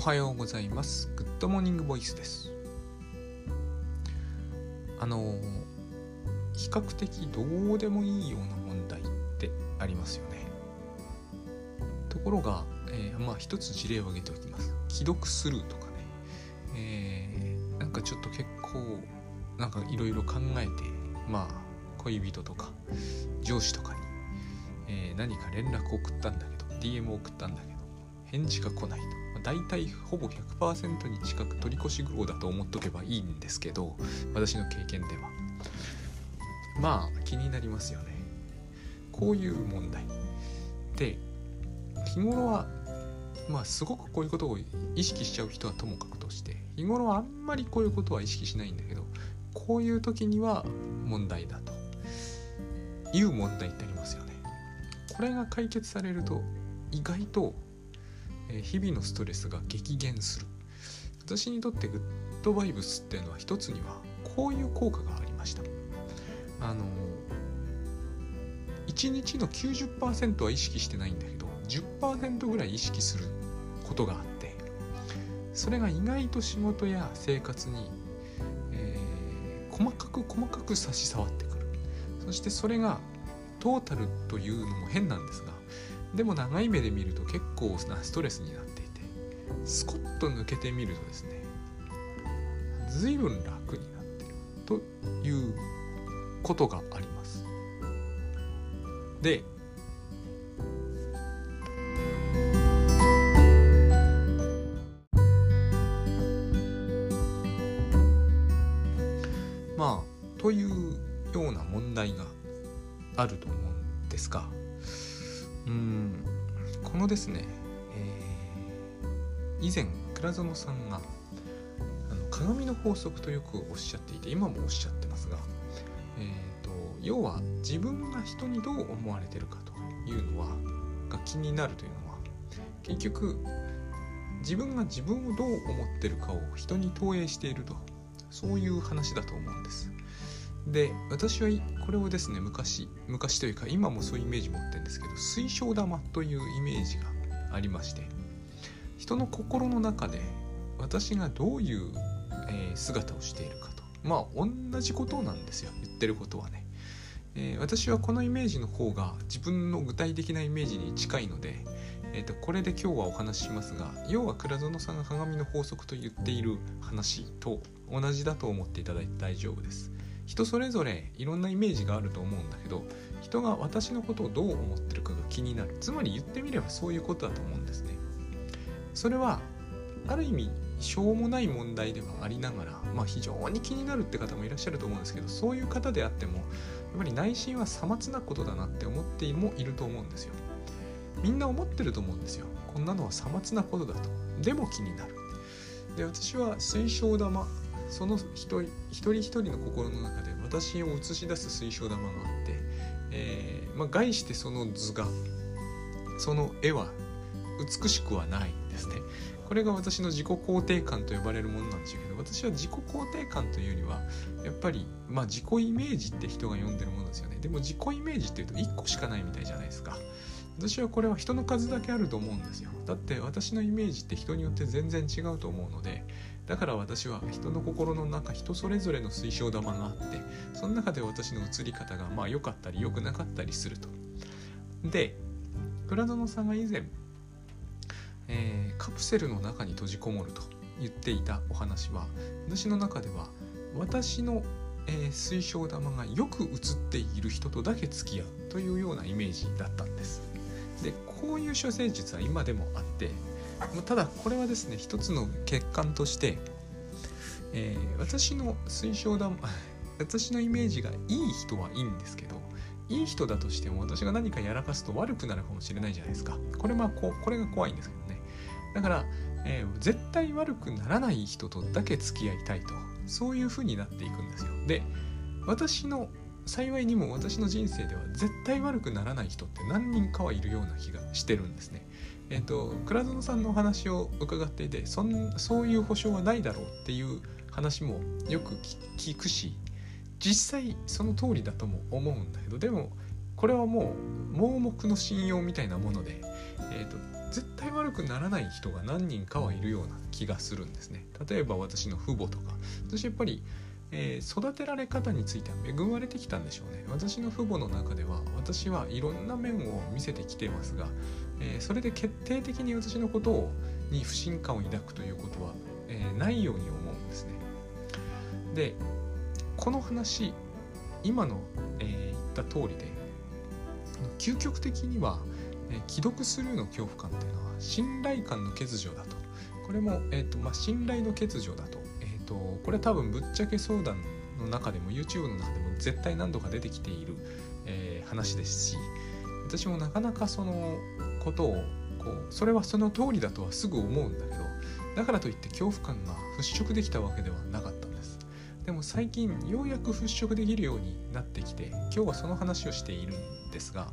おはようございます。 Good Morning Voice です。あの比較的どうでもいいような問題ってありますよね。ところが、えー、まあ一つ事例を挙げておきます。既読スルーとかね、えー、なんかちょっと結構なんかいろいろ考えてまあ恋人とか上司とかに、えー、何か連絡を送ったんだけど DM を送ったんだけど返事が来ないと、大体ほぼ100%に近く取り越し苦労だと思っとけばいいんですけど私の経験では。まあ気になりますよね。こういう問題。で日頃はまあすごくこういうことを意識しちゃう人はともかくとして日頃はあんまりこういうことは意識しないんだけどこういう時には問題だと。いう問題ってありますよね。これが解決されると意外と日々のストレスが激減する。私にとってグッドバイブスっていうのは一つにはこういう効果がありました。あの1日の90%は意識してないんだけど10%ぐらい意識することがあってそれが意外と仕事や生活に、えー、細かく細かく差し障ってくる。そしてそれがトータルというのも変なんですがでも長い目で見ると結構なストレスになっていてスコッと抜けてみるとですね随分楽になってるということがあります。でまあというような問題があると思うんですがうんこのですね、えー、以前倉園さんがあの鏡の法則とよくおっしゃっていて今もおっしゃってますが、えーと、要は自分が人にどう思われてるかというのはが気になるというのは結局自分が自分をどう思ってるかを人に投影しているとそういう話だと思うんです。で私はこれをですね昔昔というか今もそういうイメージ持ってるんですけど水晶玉というイメージがありまして人の心の中で私がどういう、え、姿をしているかと。まあ同じことなんですよ言ってることはね、えー、私はこのイメージの方が自分の具体的なイメージに近いので、えーと、これで今日はお話ししますが要は倉園さんが鏡の法則と言っている話と同じだと思っていただいて大丈夫です。人それぞれいろんなイメージがあると思うんだけど人が私のことをどう思ってるかが気になる。つまり言ってみればそういうことだと思うんですね。それはある意味しょうもない問題ではありながら、まあ、非常に気になるって方もいらっしゃると思うんですけどそういう方であってもやっぱり内心はさまつなことだなって思ってもいると思うんですよ。みんな思ってると思うんですよ。こんなのはさまつなことだと。でも気になる。で私は水晶玉その一人一人一人の心の中で私を映し出す水晶玉があって、えーまあ、概してその図がその絵は美しくはないですね。これが私の自己肯定感と呼ばれるものなんですけど私は自己肯定感というよりはやっぱりまあ自己イメージって人が呼んでるものですよね。でも自己イメージっていうと1個しかないみたいじゃないですか。私はこれは人の数だけあると思うんですよ。だって私のイメージって人によって全然違うと思うのでだから私は人の心の中人それぞれの水晶玉があってその中で私の映り方がまあ良かったり良くなかったりすると。で倉園さんが以前、えー、カプセルの中に閉じこもると言っていたお話は私の中では私の、えー、水晶玉がよく映っている人とだけ付き合うというようなイメージだったんです。でこういう処世術は今でもあってただこれはですね一つの欠陥として、えー、私の推奨だ私のイメージがいい人はいいんですけどいい人だとしても私が何かやらかすと悪くなるかもしれないじゃないですか。これまあここれが怖いんですけどね。だから、えー、絶対悪くならない人とだけ付き合いたいとそういう風になっていくんですよ。で私の幸いにも私の人生では絶対悪くならない人って何人かはいるような気がしてるんですね。えっ、ー、と倉園さんのお話を伺っていてそんそういう保証はないだろうっていう話もよく聞くし実際その通りだとも思うんだけどでもこれはもう盲目の信用みたいなもので、えーと、絶対悪くならない人が何人かはいるような気がするんですね。例えば私の父母とか私やっぱりえー、育てられ方については恵まれてきたんでしょうね。私の父母の中では私はいろんな面を見せてきてますが、えー、それで決定的に私のことをに不信感を抱くということは、えー、ないように思うんですね。でこの話今の、え言った通りで究極的には、え既読スルーの恐怖感というのは信頼感の欠如だと。これも、えーとまあ、信頼の欠如だと。とこれ多分ぶっちゃけ相談の中でも YouTube の中でも絶対何度か出てきている、えー、話ですし私もなかなかそのことをこうそれはその通りだとはすぐ思うんだけどだからといって恐怖感が払拭できたわけではなかったんです。でも最近ようやく払拭できるようになってきて今日はその話をしているんですが、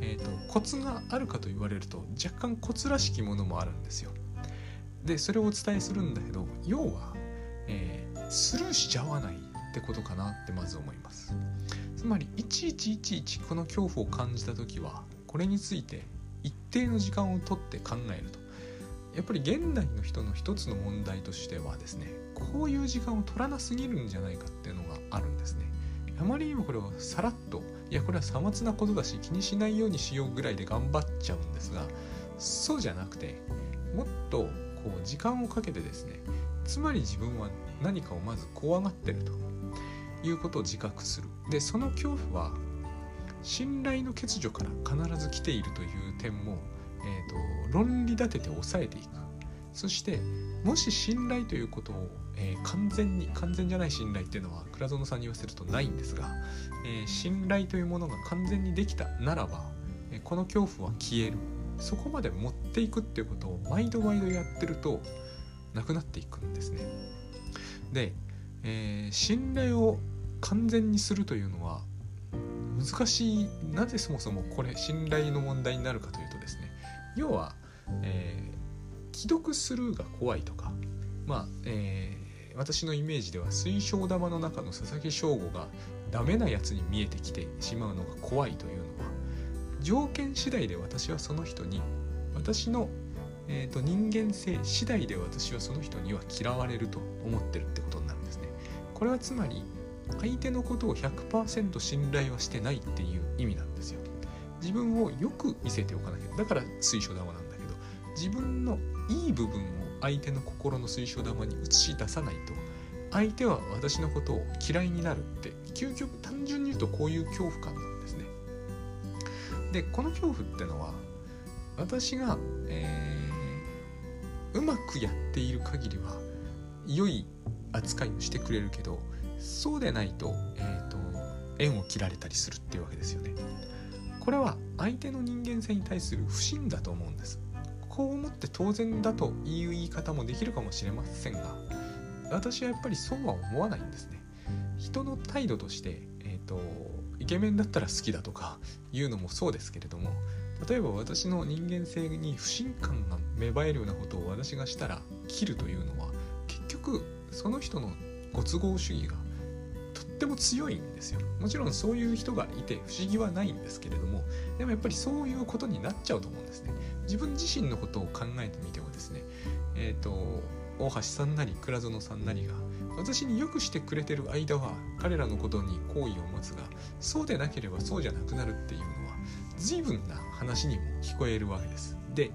えーと、コツがあるかと言われると若干コツらしきものもあるんですよ。でそれをお伝えするんだけど要はえー、スルーしちゃわないってことかなってまず思います。つまりいちいちいちいちこの恐怖を感じた時はこれについて一定の時間をとって考えると。やっぱり現代の人の一つの問題としてはですねこういう時間を取らなすぎるんじゃないかっていうのがあるんですね。あまりにもこれをさらっといやこれはさまつなことだし気にしないようにしようぐらいで頑張っちゃうんですがそうじゃなくてもっとこう時間をかけてですねつまり自分は何かをまず怖がってるということを自覚する。でその恐怖は信頼の欠如から必ず来ているという点も、えーと、論理立てて抑えていく。そしてもし信頼ということを、えー、完全に完全じゃない信頼っていうのは倉園さんに言わせるとないんですが、えー、信頼というものが完全にできたならば、えー、この恐怖は消える。そこまで持っていくっていうことを毎度毎度やってるとなくなっていくんですね。で、えー、信頼を完全にするというのは難しいなぜそもそもこれ信頼の問題になるかというとですね要は、えー、既読スルーが怖いとかまあ、えー、私のイメージでは水晶玉の中の佐々木翔吾がダメなやつに見えてきてしまうのが怖いというのは条件次第で私はその人に私のえーと、人間性次第で私はその人には嫌われると思ってるってことになるんですね。これはつまり相手のことを100%信頼はしてないっていう意味なんですよ。自分をよく見せておかなきゃだから水晶玉なんだけど自分のいい部分を相手の心の水晶玉に映し出さないと相手は私のことを嫌いになるって究極単純に言うとこういう恐怖感なんですね。でこの恐怖ってのは私が、えーうまくやっている限りは良い扱いをしてくれるけどそうでないと,、えーと、縁を切られたりするっていうわけですよね。これは相手の人間性に対する不信だと思うんです。こう思って当然だという言い方もできるかもしれませんが私はやっぱりそうは思わないんですね。人の態度として、えーとイケメンだったら好きだとかいうのもそうですけれども例えば私の人間性に不信感が芽生えるようなことを私がしたら切るというのは結局その人のご都合主義がとっても強いんですよもちろんそういう人がいて不思議はないんですけれどもでもやっぱりそういうことになっちゃうと思うんですね自分自身のことを考えてみてもですねえっ、ー、と大橋さんなり倉園さんなりが私によくしてくれてる間は彼らのことに好意を持つがそうでなければそうじゃなくなるっていうのは随分な話にも聞こえるわけです。で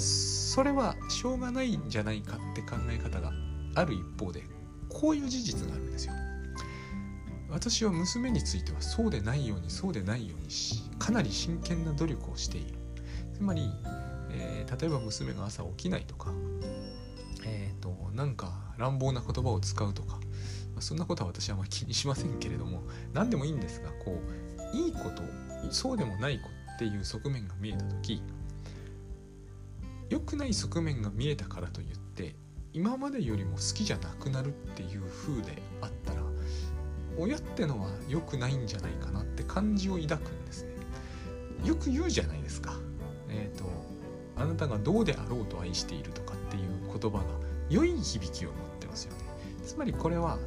それはしょうがないんじゃないかって考え方がある一方でこういう事実があるんですよ。私は娘についてはそうでないようにそうでないようにしかなり真剣な努力をしている。つまり、えー、例えば娘が朝起きないとか、えっ、ー、となんか乱暴な言葉を使うとかま、そんなことは私はあまり気にしませんけれども何でもいいんですがこういいことそうでもない子っていう側面が見えた時良くない側面が見えたからといって今までよりも好きじゃなくなるっていう風であったら親ってのは良くないんじゃないかなって感じを抱くんですね。よく言うじゃないですか。えっ、ー、とあなたがどうであろうと愛しているとかっていう言葉が良い響きを持ってますよね。つまりこれは、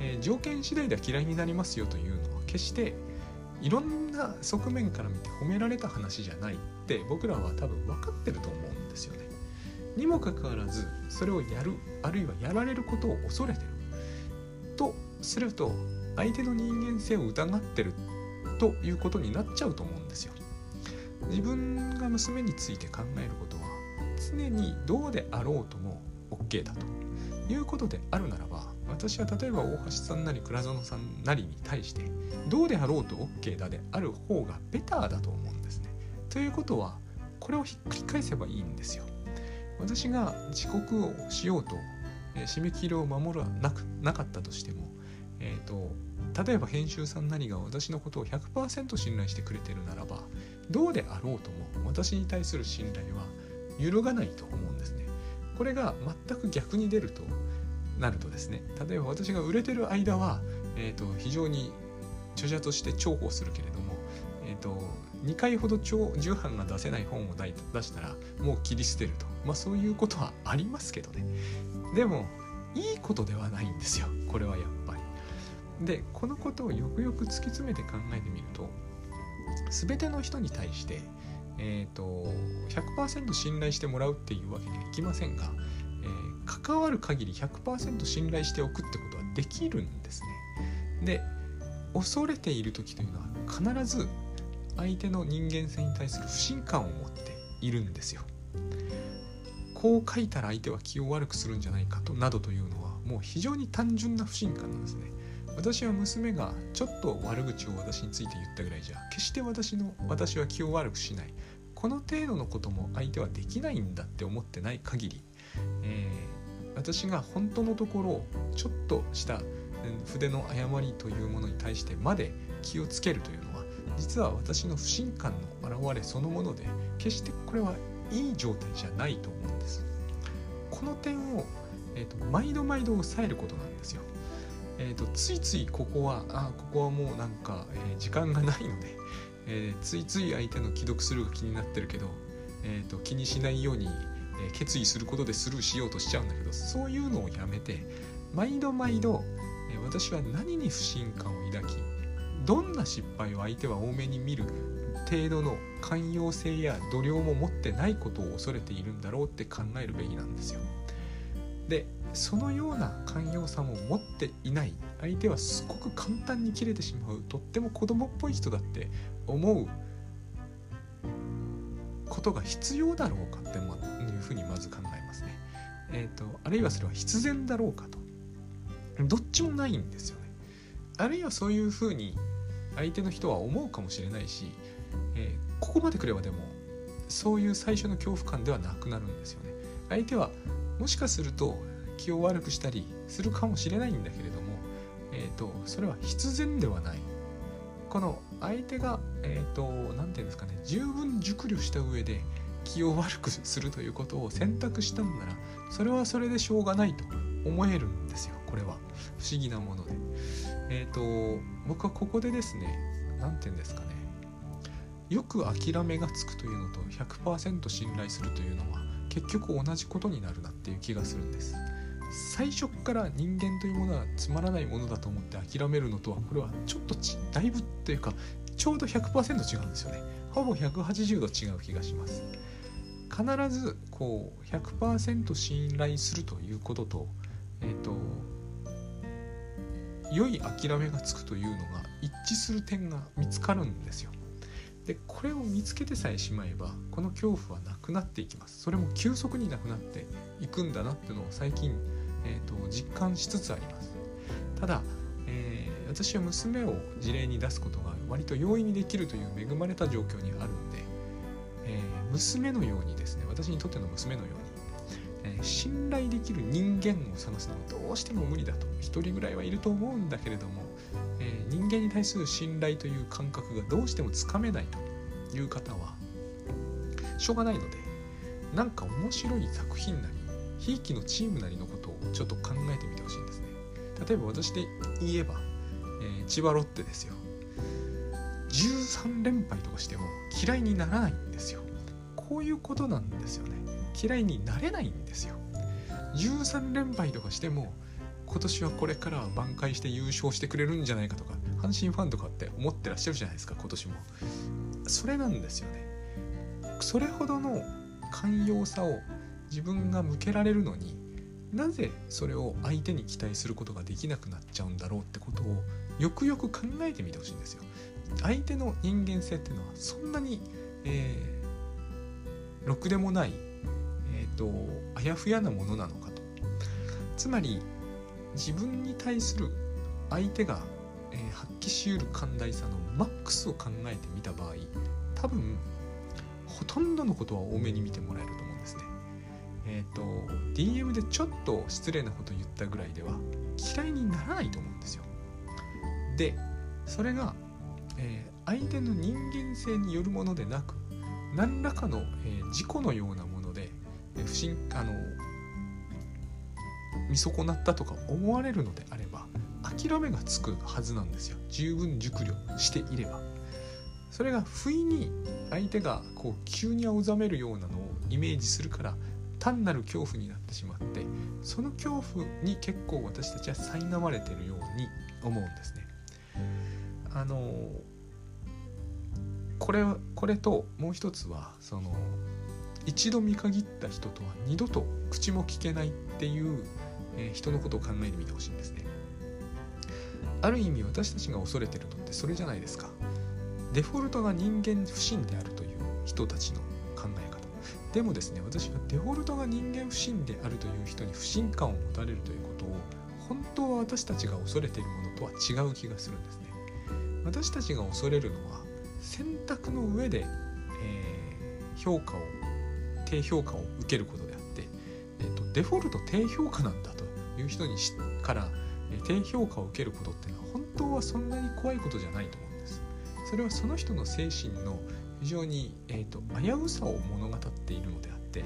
えー、条件次第では嫌いになりますよというのは決していろんな側面から見て褒められた話じゃないって僕らは多分分かってると思うんですよね。にもかかわらずそれをやるあるいはやられることを恐れてるとすると相手の人間性を疑ってるということになっちゃうと思うんですよ。自分が娘について考えることは常にどうであろうとも OK だということであるならば私は例えば大橋さんなり倉園さんなりに対してどうであろうと OK だである方がベターだと思うんですね。ということはこれをひっくり返せばいいんですよ。私が遅刻をしようと、えー、締め切りを守らなくなかったとしても、えーと、例えば編集さんなりが私のことを100%信頼してくれてるならばどうであろうとも私に対する信頼は揺るがないと思うんですね。これが全く逆に出るとなるとですね例えば私が売れてる間は、えーと、非常に著者として重宝するけれども、えーと、2回ほど重版が出せない本を出したらもう切り捨てると、まあ、そういうことはありますけどね。でもいいことではないんですよ。これはやっぱり。でこのことをよくよく突き詰めて考えてみると全ての人に対してえーと、100%信頼してもらうっていうわけにはいきませんが、えー、関わる限り100%信頼しておくってことはできるんですね。で恐れている時というのは必ず相手の人間性に対する不信感を持っているんですよ。こう書いたら相手は気を悪くするんじゃないかとなどというのはもう非常に単純な不信感なんですね。私は娘がちょっと悪口を私について言ったぐらいじゃ決して私の私は気を悪くしないこの程度のことも相手はできないんだって思ってない限り、えー、私が本当のところちょっとした筆の誤りというものに対してまで気をつけるというのは実は私の不信感の表れそのもので決してこれはいい状態じゃないと思うんです。この点を、えーと、毎度毎度抑えることなんですよ。えーと、ついついここはあここはもうなんか、えー、時間がないので、えー、ついつい相手の既読するが気になってるけど、えーと、気にしないように、え、決意することでスルーしようとしちゃうんだけどそういうのをやめて毎度毎度、え、私は何に不信感を抱きどんな失敗を相手は多めに見る程度の寛容性や度量も持ってないことを恐れているんだろうって考えるべきなんですよ。でそのような寛容さも持っていない。相手はすごく簡単に切れてしまう。とっても子供っぽい人だって思う。ことが必要だろうかっていうふうにまず考えますね。えーと、あるいはそれは必然だろうかと。どっちもないんですよね。あるいはそういうふうに相手の人は思うかもしれないし、えー、ここまでくればでもそういう最初の恐怖感ではなくなるんですよね。相手はもしかすると気を悪くしたりするかもしれないんだけれども、えーと、それは必然ではないこの相手がえっ、ー、と何て言うんですかね十分熟慮した上で気を悪くするということを選択したんならそれはそれでしょうがないと思えるんですよこれは。不思議なもので。えっ、ー、と僕はここでですね何て言うんですかねよく諦めがつくというのと100%信頼するというのは結局同じことになるなっていう気がするんです。最初から人間というものはつまらないものだと思って諦めるのとはこれはちょっとだいぶというかちょうど100%違うんですよね。ほぼ180度違う気がします。必ずこう100%信頼するということとえっ、ー、と良い諦めがつくというのが一致する点が見つかるんですよ。でこれを見つけてさえしまえばこの恐怖はなくなっていきます。それも急速になくなっていくんだなっていうのを最近、えーと、実感しつつあります。ただ、えー、私は娘を事例に出すことが割と容易にできるという恵まれた状況にあるんで、えー、娘のようにですね私にとっての娘のように、えー、信頼できる人間を探すのはどうしても無理だと1人ぐらいはいると思うんだけれどもえ、人間に対する信頼という感覚がどうしてもつかめないという方はしょうがないのでなんか面白い作品なりひいきのチームなりのことちょっと考えてみてほしいんですね。例えば私で言えば、えー、千葉ロッテですよ。13連敗とかしても嫌いにならないんですよ。こういうことなんですよね。嫌いになれないんですよ。13連敗とかしても今年はこれからは挽回して優勝してくれるんじゃないかとか阪神ファンとかって思ってらっしゃるじゃないですか今年も。それなんですよね。それほどの寛容さを自分が向けられるのになぜそれを相手に期待することができなくなっちゃうんだろうってことをよくよく考えてみてほしいんですよ相手の人間性っていうのはそんなに、えー、ろくでもないえ、ー、とあやふやなものなのかとつまり自分に対する相手が、えー、発揮しうる寛大さのマックスを考えてみた場合多分ほとんどのことは多めに見てもらえると思う。えっ、ー、と DM でちょっと失礼なこと言ったぐらいでは嫌いにならないと思うんですよ。でそれが、えー、相手の人間性によるものでなく何らかの、えー、事故のようなもので、えー、不審あの見損なったとか思われるのであれば諦めがつくはずなんですよ十分熟慮していればそれが不意に相手がこう急に青ざめるようなのをイメージするから単なる恐怖になってしまってその恐怖に結構私たちは苛まれてるように思うんですね。あのこれこれともう一つはその一度見限った人とは二度と口も聞けないっていうえー、人のことを考えてみてほしいんですねある意味私たちが恐れてるのってそれじゃないですかデフォルトが人間不信であるという人たちのでもですね私はデフォルトが人間不信であるという人に不信感を持たれるということを本当は私たちが恐れているものとは違う気がするんですね私たちが恐れるのは選択の上で、えー、評価を低評価を受けることであって、えーとデフォルト低評価なんだという人にしから低評価を受けることっていうのは本当はそんなに怖いことじゃないと思うんです。それはその人の精神の非常に、えーと、危うさを物語ってているのであって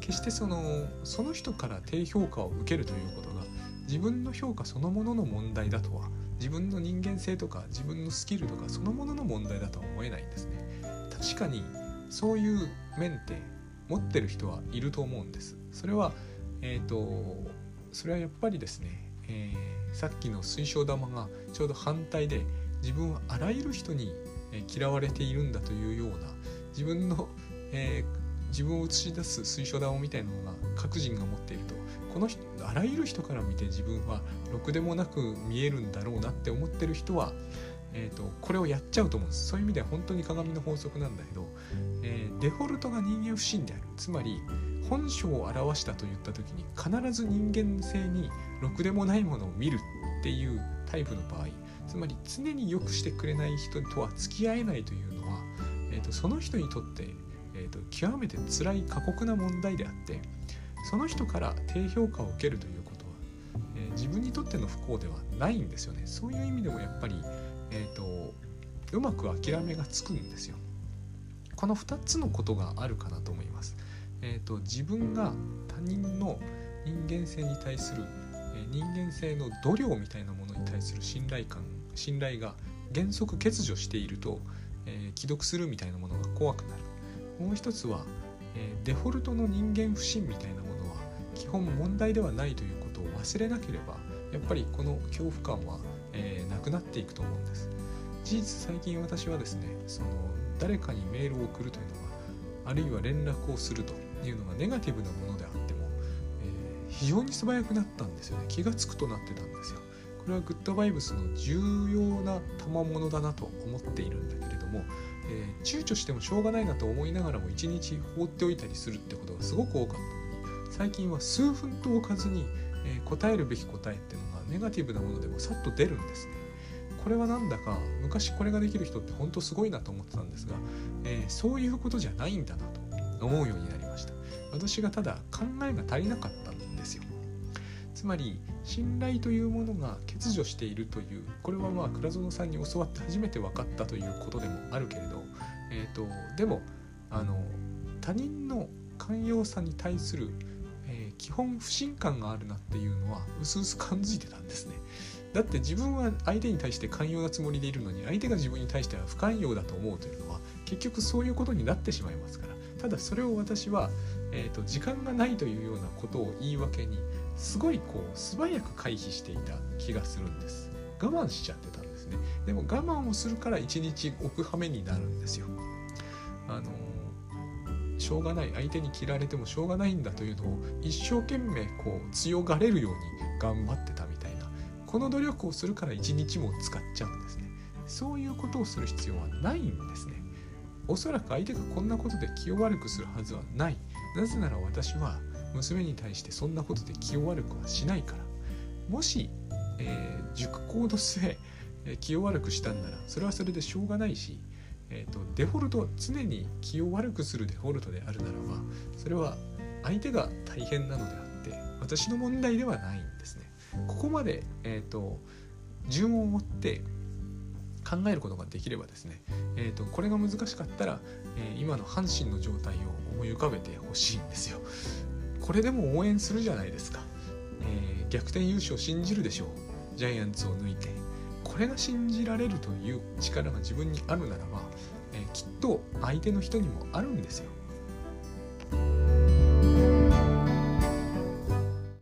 決してそのその人から低評価を受けるということが自分の評価そのものの問題だとは自分の人間性とか自分のスキルとかそのものの問題だとは思えないんですね。確かにそういう面って持ってる人はいると思うんです。それはえっ、ー、とそれはやっぱりですね、えー、さっきの水晶玉がちょうど反対で自分はあらゆる人に嫌われているんだというような自分の、えー、自分を映し出す水晶玉みたいなのが各人が持っているとこの人あらゆる人から見て自分はろくでもなく見えるんだろうなって思ってる人は、えーと、これをやっちゃうと思うんです。そういう意味では本当に鏡の法則なんだけど、えー、デフォルトが人間不信である。つまり本性を表したと言った時に必ず人間性にろくでもないものを見るっていうタイプの場合つまり常に良くしてくれない人とは付き合えないというのは、えーと、その人にとって、えーと、極めて辛い過酷な問題であってその人から低評価を受けるということは、えー、自分にとっての不幸ではないんですよね。そういう意味でもやっぱり、えーとうまく諦めがつくんですよ。この2つのことがあるかなと思います。えーと、自分が他人の人間性に対する、えー、人間性の度量みたいなものに対する信頼感信頼が原則欠如していると、えー、既読するみたいなものが怖くなる。もう一つは、え、デフォルトの人間不信みたいなものは基本問題ではないということを忘れなければやっぱりこの恐怖感は、え、なくなっていくと思うんです。事実最近私はですねその誰かにメールを送るというのはあるいは連絡をするというのがネガティブなものであっても、えー、非常に素早くなったんですよね。気が付くとなってたんですよ。これはグッドバイブスの重要な賜物だなと思っているんだけれども、えー、躊躇してもしょうがないなと思いながらも一日放っておいたりするってことがすごく多かった。のに最近は数分と置かずに、えー、答えるべき答えっていうのがネガティブなものでもさっと出るんです。ねこれはなんだか昔これができる人って本当すごいなと思ってたんですが、えー、そういうことじゃないんだなと思うようになりました。私がただ考えが足りなかったつまり信頼というものが欠如しているというこれはまあ倉園さんに教わって初めて分かったということでもあるけれど、えーと、でもあの他人の寛容さに対する、えー、基本不信感があるなっていうのは薄々感じてたんですね。だって自分は相手に対して寛容なつもりでいるのに相手が自分に対しては不寛容だと思うというのは結局そういうことになってしまいますから。ただそれを私は、えーと、時間がないというようなことを言い訳にすごいこう素早く回避していた気がするんです。我慢しちゃってたんですね。でも我慢をするから一日置く羽目になるんですよ。あのしょうがない。相手に切られてもしょうがないんだというのを一生懸命こう強がれるように頑張ってたみたいな。この努力をするから一日も使っちゃうんですね。そういうことをする必要はないんですね。おそらく相手がこんなことで気を悪くするはずはない。なぜなら私は娘に対してそんなことで気を悪くはしないからもし、えー、熟考の末、えー、気を悪くしたんならそれはそれでしょうがないしえーと、デフォルト常に気を悪くするデフォルトであるならばそれは相手が大変なのであって私の問題ではないんですね。ここまで、えーと、順を追って考えることができればですね、えーと、これが難しかったら、えー、今の阪神の状態を思い浮かべてほしいんですよ。これでも応援するじゃないですか。えー、逆転優勝信じるでしょう。ジャイアンツを抜いて。これが信じられるという力が自分にあるならば、えー、きっと相手の人にもあるんですよ